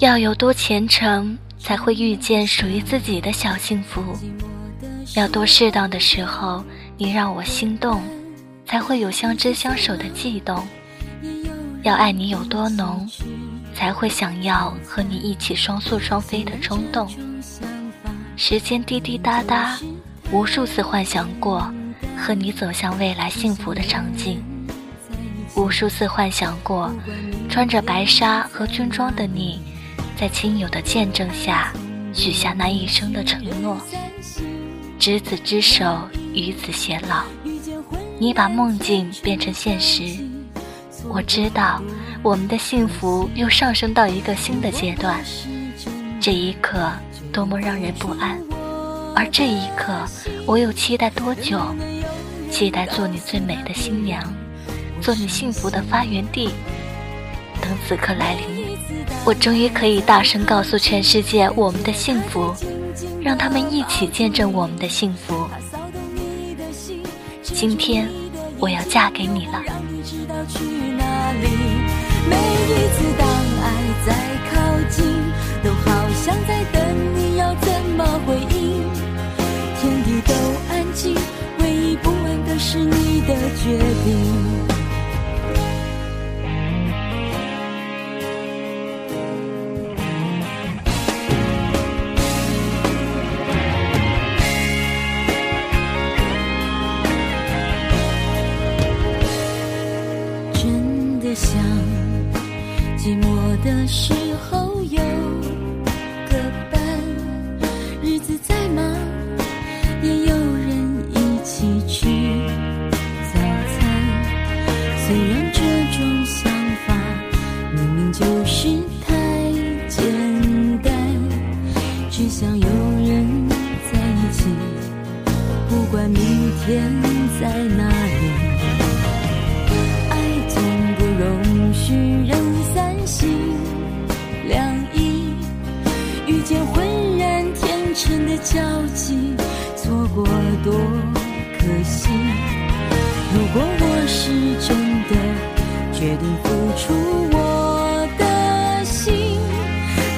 要有多虔诚，才会遇见属于自己的小幸福；要多适当的时候，你让我心动，才会有相知相守的悸动；要爱你有多浓，才会想要和你一起双宿双飞的冲动。时间滴滴答答，无数次幻想过和你走向未来幸福的场景，无数次幻想过穿着白纱和军装的你。在亲友的见证下，许下那一生的承诺。执子之手，与子偕老。你把梦境变成现实，我知道我们的幸福又上升到一个新的阶段。这一刻多么让人不安，而这一刻我又期待多久？期待做你最美的新娘，做你幸福的发源地。等此刻来临。我终于可以大声告诉全世界我们的幸福，让他们一起见证我们的幸福。今天我要嫁给你了。每一次当爱在靠近，都好像在等你，要怎么回应？天地都安静，唯一不安的是你的决定。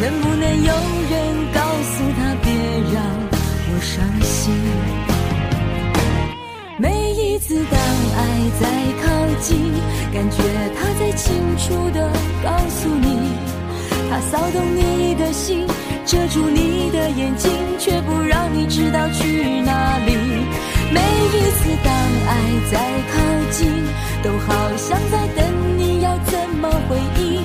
能不能有人告诉他，别让我伤心？每一次当爱在靠近感觉他在清楚地告诉你，他骚动你的心，遮住你的眼睛，却不让你知道去哪里。每一次当爱在靠近，都好像在等你要怎么回应。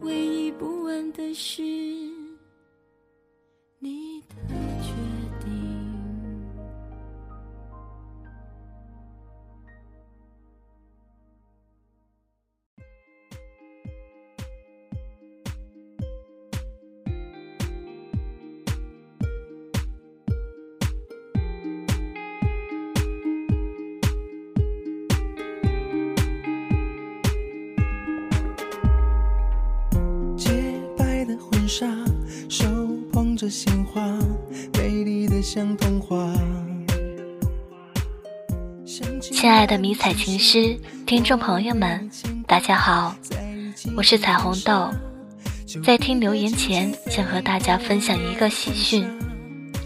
唯一不安的是你的。鲜花，美丽的像童话。亲爱的迷彩情诗听众朋友们，大家好，我是彩虹豆。在听留言前，想和大家分享一个喜讯，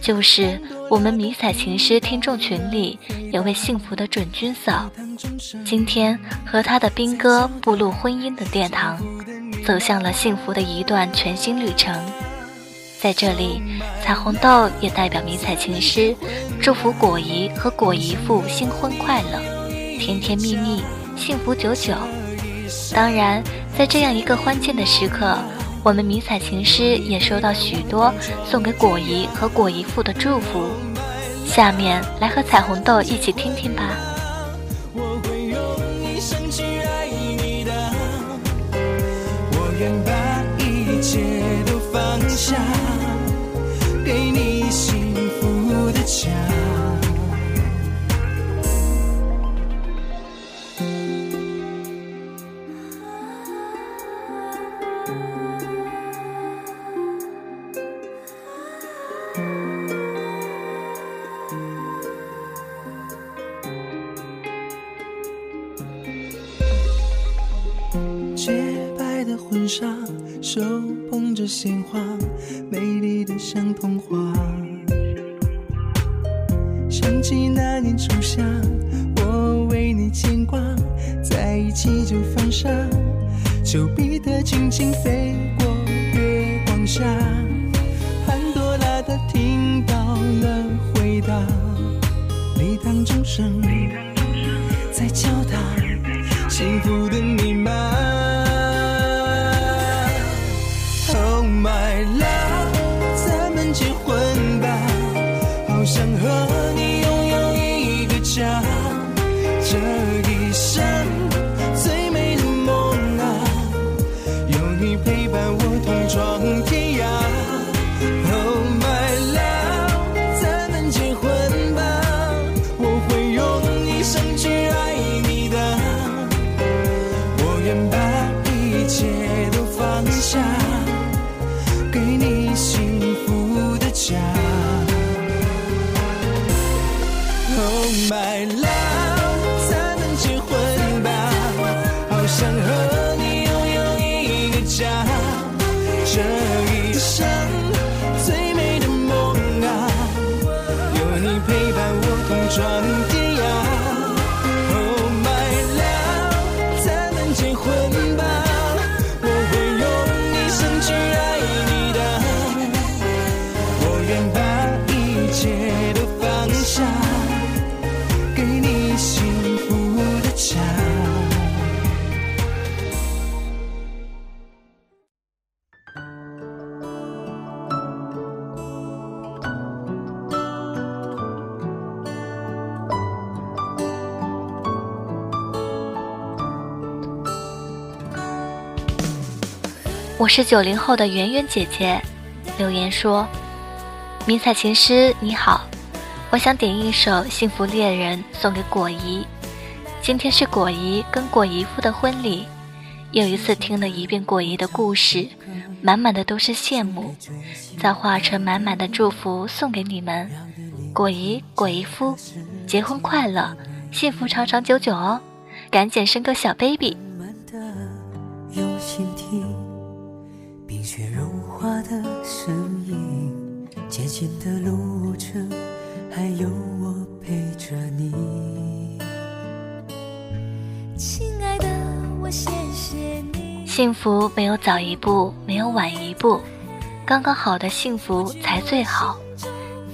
就是我们迷彩情诗听众群里有位幸福的准军嫂，今天和她的兵哥步入婚姻的殿堂。走向了幸福的一段全新旅程，在这里，彩虹豆也代表迷彩情诗，祝福果姨和果姨父新婚快乐，甜甜蜜蜜，幸福久久。当然，在这样一个欢庆的时刻，我们迷彩情诗也收到许多送给果姨和果姨父的祝福，下面来和彩虹豆一起听听吧。洁白的婚纱，手捧着鲜花，美结婚吧好想和你我是九零后的圆圆姐姐，留言说：“迷彩情诗你好，我想点一首《幸福恋人》送给果姨。今天是果姨跟果姨夫的婚礼，又一次听了一遍果姨的故事，满满的都是羡慕，再化成满满的祝福送给你们。果姨、果姨夫，结婚快乐，幸福长长久久哦！赶紧生个小 baby。”冰渐行的路程，还有我陪着你。亲爱的，我谢谢你。幸福没有早一步，没有晚一步，刚刚好的幸福才最好。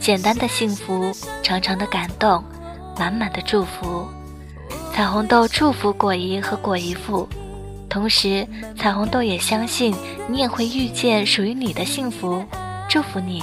简单的幸福，长长的感动，满满的祝福。彩虹豆祝福果姨和果姨父。同时，彩虹豆也相信你也会遇见属于你的幸福，祝福你。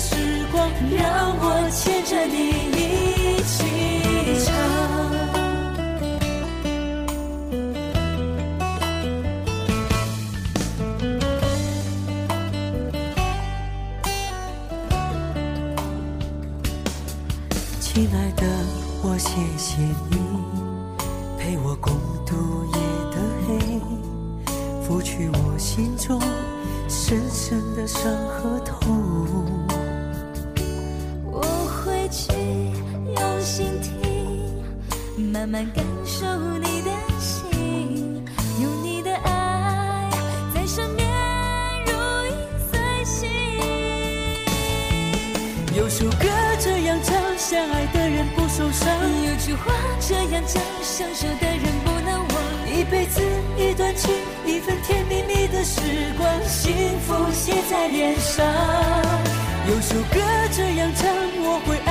时光，让我牵着你一起唱。亲爱的。我谢谢你陪我共度夜的黑，拂去我心中深深的伤和痛。慢慢感受你的心，有你的爱在身边如影随形。有首歌这样唱，相爱的人不。受伤。有句话这样讲，相守的人不能忘，一辈子一段情，一份甜蜜蜜的时光，幸福写在脸上。有首歌这样唱，我会爱。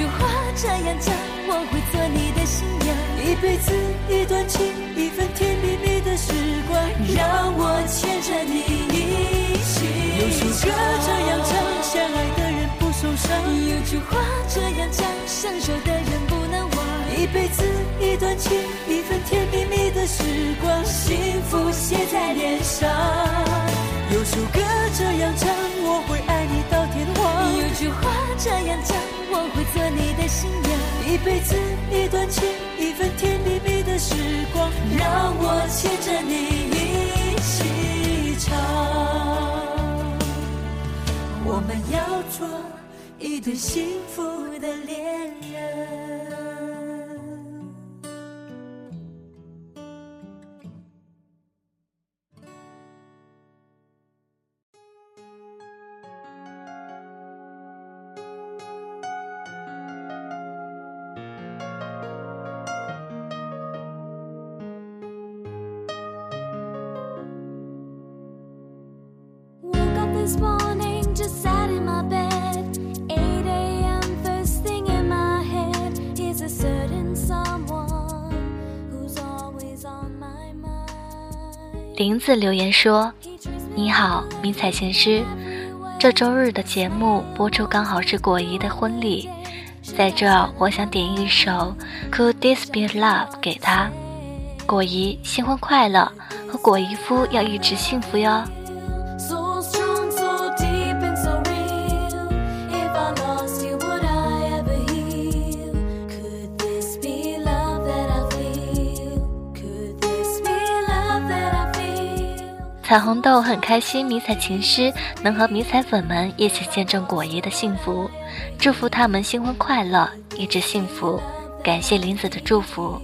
句话这样讲，我会做你的新娘。一辈子一段情，一份甜蜜蜜的时光，让我牵着你一起。有首歌这样唱，相爱的人不受伤。有句话这样讲，相守的人不能忘。一辈子一段情，一份甜蜜蜜的时光，幸福写在脸上。有首歌这样唱，我会。这样讲，我会做你的新娘。一辈子一段情，一份甜蜜蜜的时光，让我牵着你一起唱。我们要做一对幸福的恋人。自留言说：“你好，迷彩琴师。这周日的节目播出刚好是果姨的婚礼，在这儿我想点一首《Could This Be Love》给她。果姨新婚快乐，和果姨夫要一直幸福哟。”彩虹豆很开心，迷彩情诗能和迷彩粉们一起见证果爷的幸福，祝福他们新婚快乐，一直幸福。感谢林子的祝福。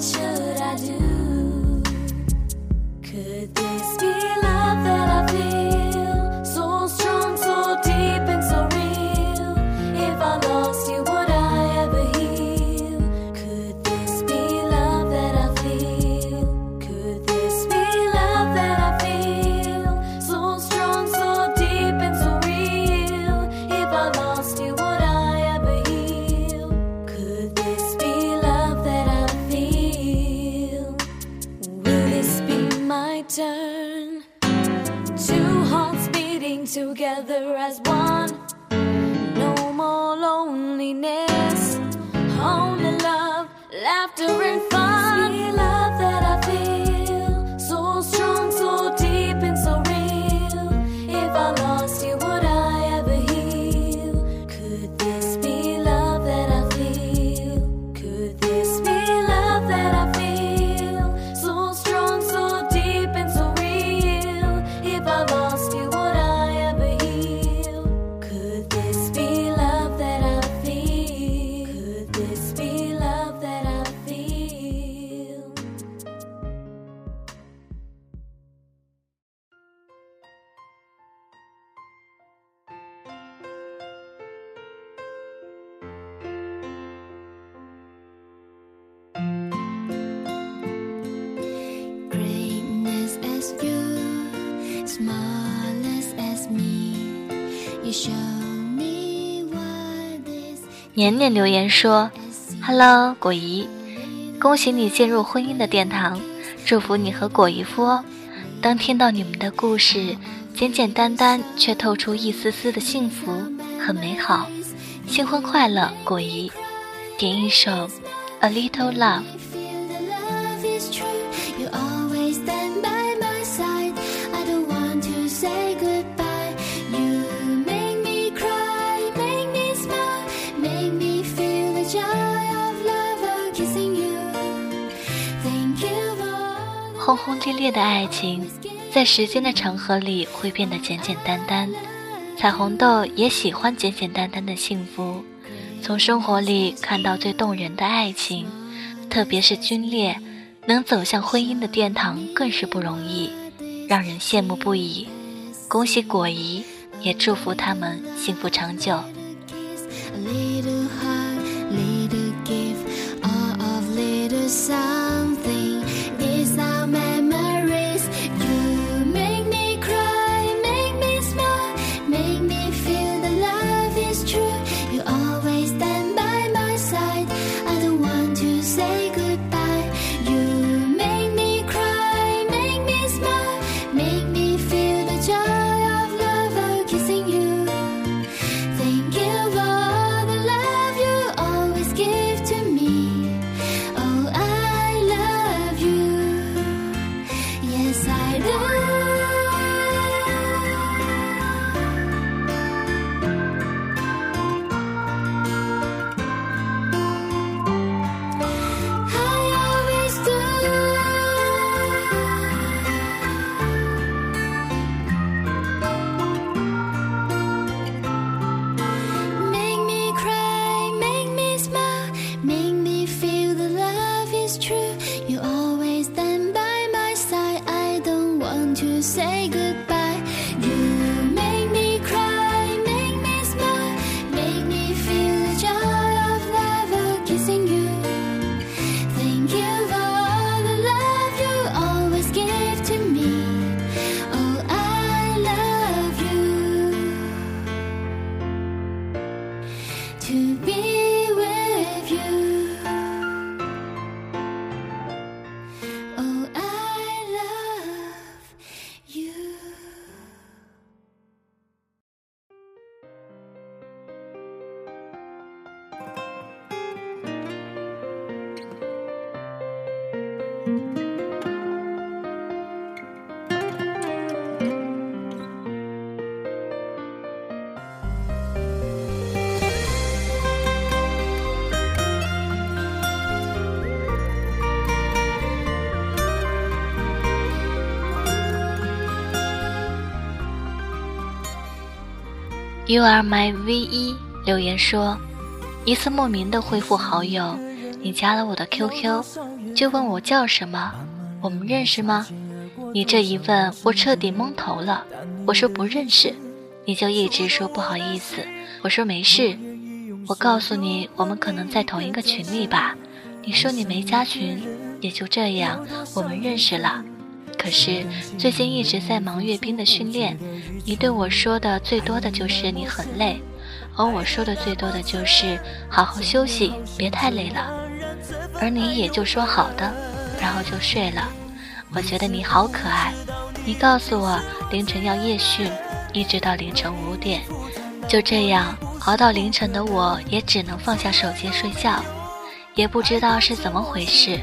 watch you. 年年留言说：“Hello，果姨，恭喜你进入婚姻的殿堂，祝福你和果姨夫哦。当听到你们的故事，简简单单却透出一丝丝的幸福和美好，新婚快乐，果姨。点一首《A Little Love》。轰轰烈烈的爱情，在时间的长河里会变得简简单单。彩虹豆也喜欢简简单单的幸福，从生活里看到最动人的爱情，特别是军恋，能走向婚姻的殿堂更是不容易，让人羡慕不已。恭喜果姨，也祝福他们幸福长久。You are my V 一留言说，一次莫名的恢复好友，你加了我的 QQ，就问我叫什么，我们认识吗？你这一问，我彻底懵头了。我说不认识，你就一直说不好意思。我说没事，我告诉你，我们可能在同一个群里吧。你说你没加群，也就这样，我们认识了。可是最近一直在忙阅兵的训练，你对我说的最多的就是你很累，而我说的最多的就是好好休息，别太累了。而你也就说好的，然后就睡了。我觉得你好可爱。你告诉我凌晨要夜训，一直到凌晨五点，就这样熬到凌晨的我也只能放下手机睡觉，也不知道是怎么回事。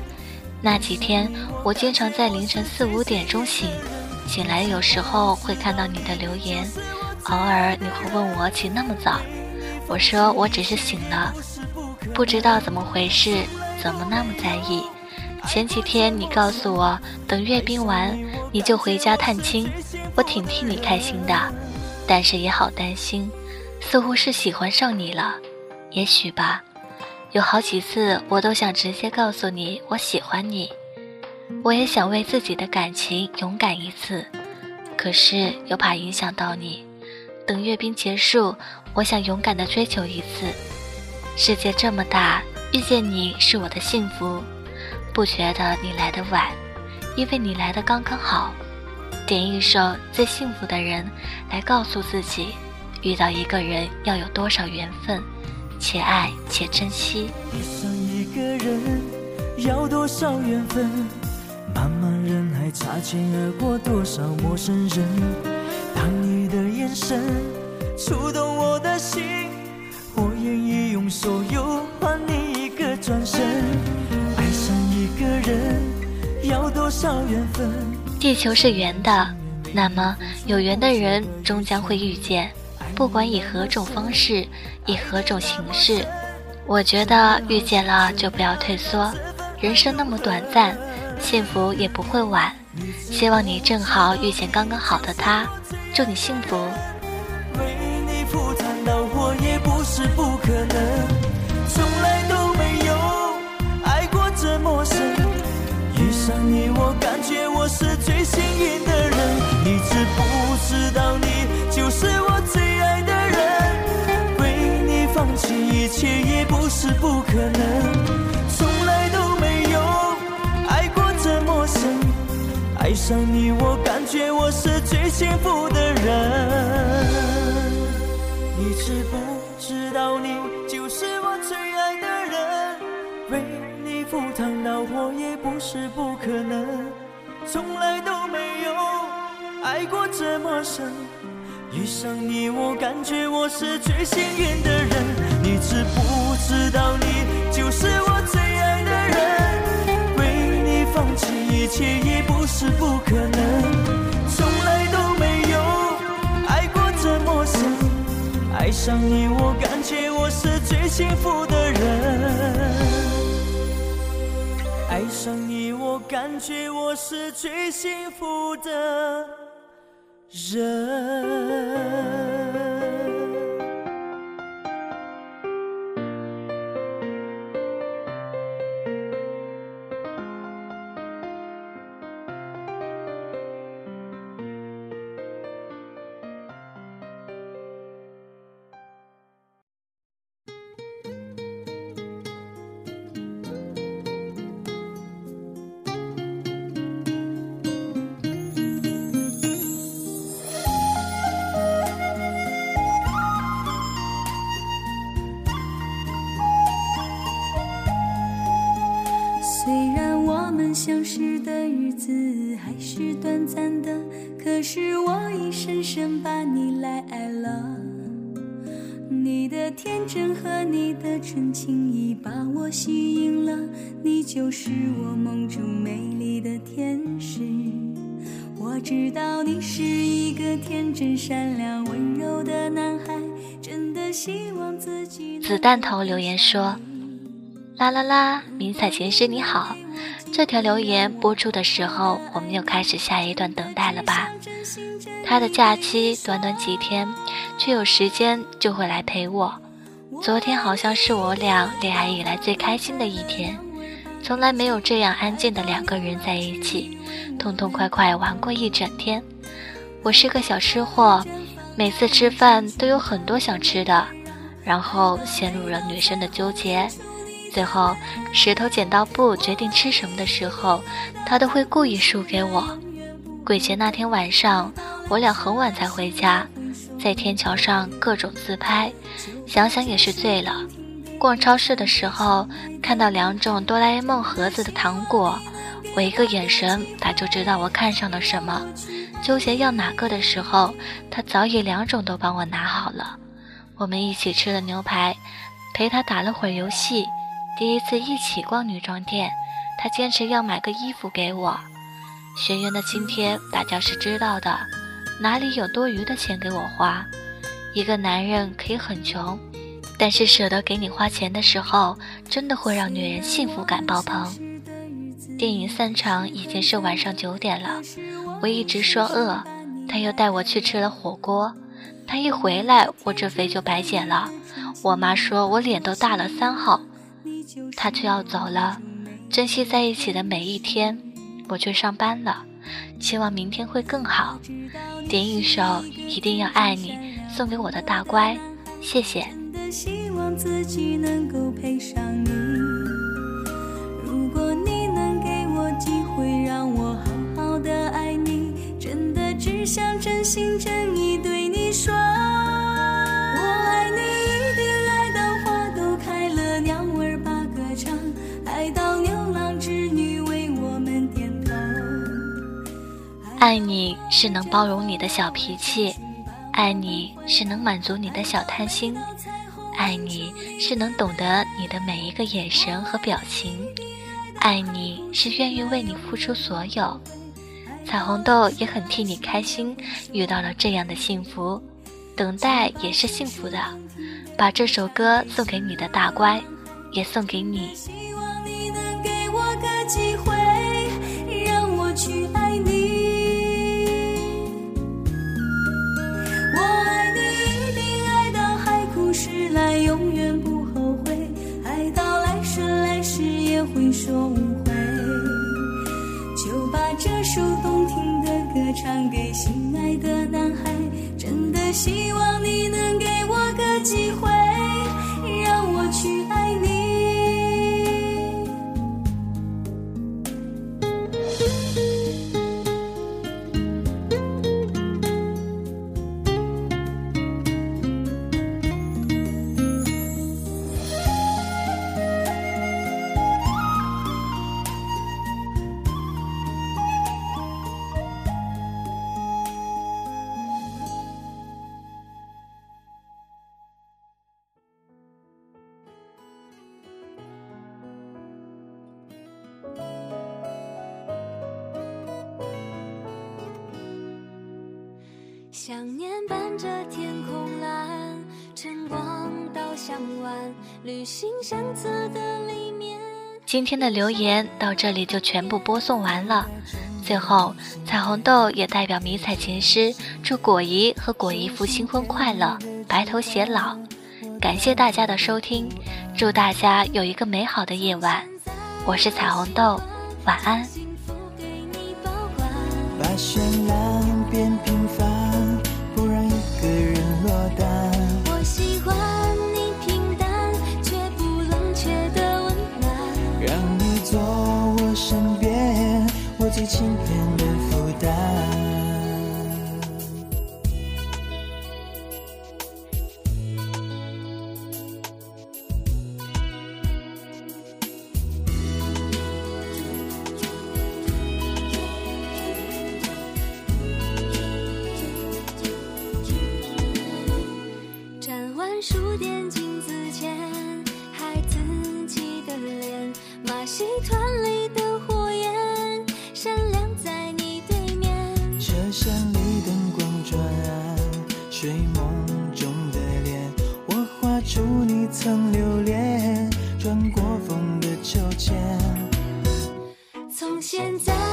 那几天，我经常在凌晨四五点钟醒，醒来有时候会看到你的留言，偶尔你会问我起那么早，我说我只是醒了，不知道怎么回事，怎么那么在意。前几天你告诉我等阅兵完你就回家探亲，我挺替你开心的，但是也好担心，似乎是喜欢上你了，也许吧。有好几次，我都想直接告诉你我喜欢你，我也想为自己的感情勇敢一次，可是又怕影响到你。等阅兵结束，我想勇敢的追求一次。世界这么大，遇见你是我的幸福，不觉得你来的晚，因为你来的刚刚好。点一首《最幸福的人》，来告诉自己，遇到一个人要有多少缘分。且爱且珍惜。爱上一个人要多少缘分茫茫人海擦肩而过多少陌生人。当你的眼神触动我的心我愿意用所有换你一个转身。爱上一个人要多少缘分？地球是圆的那么有缘的人终将会遇见不管以何种方式，以何种形式，我觉得遇见了就不要退缩。人生那么短暂，幸福也不会晚。希望你正好遇见刚刚好的他，祝你幸福。为你赴汤蹈火也不是不可能，从来都没有爱过这么深。遇上你，我感觉我是最幸运可能从来都没有爱过这么深。爱上你，我感觉我是最幸福的人。你知不知道，你就是我最爱的人。为你赴汤蹈火也不是不可能，从来都没有爱过这么深。遇上你，我感觉我是最幸运的人。你知不知道，你就是我最爱的人。为你放弃一切也不。是不可能，从来都没有爱过这么深。爱上你，我感觉我是最幸福的人。爱上你，我感觉我是最幸福的人。是短暂的，可是我已深深把你来爱了。你的天真和你的纯情已把我吸引了，你就是我梦中美丽的天使。我知道你是一个天真善良温柔的男孩，真的希望自己。子弹头留言说：“啦啦啦，明彩前世你好。”这条留言播出的时候，我们又开始下一段等待了吧？他的假期短短几天，却有时间就会来陪我。昨天好像是我俩恋爱以来最开心的一天，从来没有这样安静的两个人在一起，痛痛快快玩过一整天。我是个小吃货，每次吃饭都有很多想吃的，然后陷入了女生的纠结。最后，石头剪刀布决定吃什么的时候，他都会故意输给我。鬼节那天晚上，我俩很晚才回家，在天桥上各种自拍，想想也是醉了。逛超市的时候，看到两种哆啦 A 梦盒子的糖果，我一个眼神，他就知道我看上了什么。纠结要哪个的时候，他早已两种都帮我拿好了。我们一起吃了牛排，陪他打了会儿游戏。第一次一起逛女装店，他坚持要买个衣服给我。学员的津贴大家是知道的，哪里有多余的钱给我花？一个男人可以很穷，但是舍得给你花钱的时候，真的会让女人幸福感爆棚。电影散场已经是晚上九点了，我一直说饿，他又带我去吃了火锅。他一回来，我这肥就白减了。我妈说我脸都大了三号。他就要走了，珍惜在一起的每一天。我去上班了，希望明天会更好。点一首《一定要爱你》送给我的大乖，谢谢。希望自己能够配上你。如果你能给我机会，让我好好的爱你，真的只想真心真意对你说。爱你是能包容你的小脾气爱你是能满足你的小贪心爱你是能懂得你的每一个眼神和表情爱你是愿意为你付出所有。彩虹豆也很替你开心遇到了这样的幸福等待也是幸福的。把这首歌送给你的大乖也送给你。希望你能给我个机会让我去爱你。说误会，就把这首动听的歌唱给心爱的男孩。真的希望你能给我个机会。想念伴着天空蓝，晨光到向晚，旅行相册的里面。今天的留言到这里就全部播送完了。最后，彩虹豆也代表迷彩琴师，祝果姨和果姨夫新婚快乐，白头偕老。感谢大家的收听，祝大家有一个美好的夜晚。我是彩虹豆，晚安。把绚烂变。现在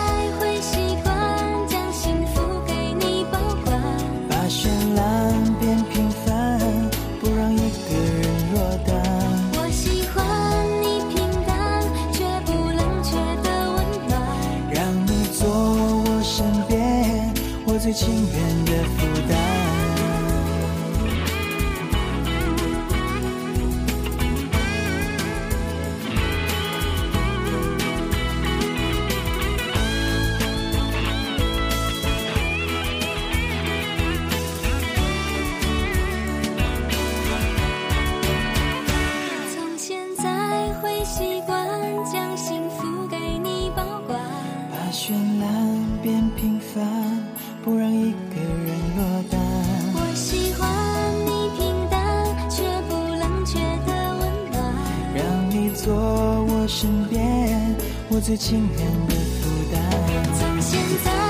身边我最情愿的负担。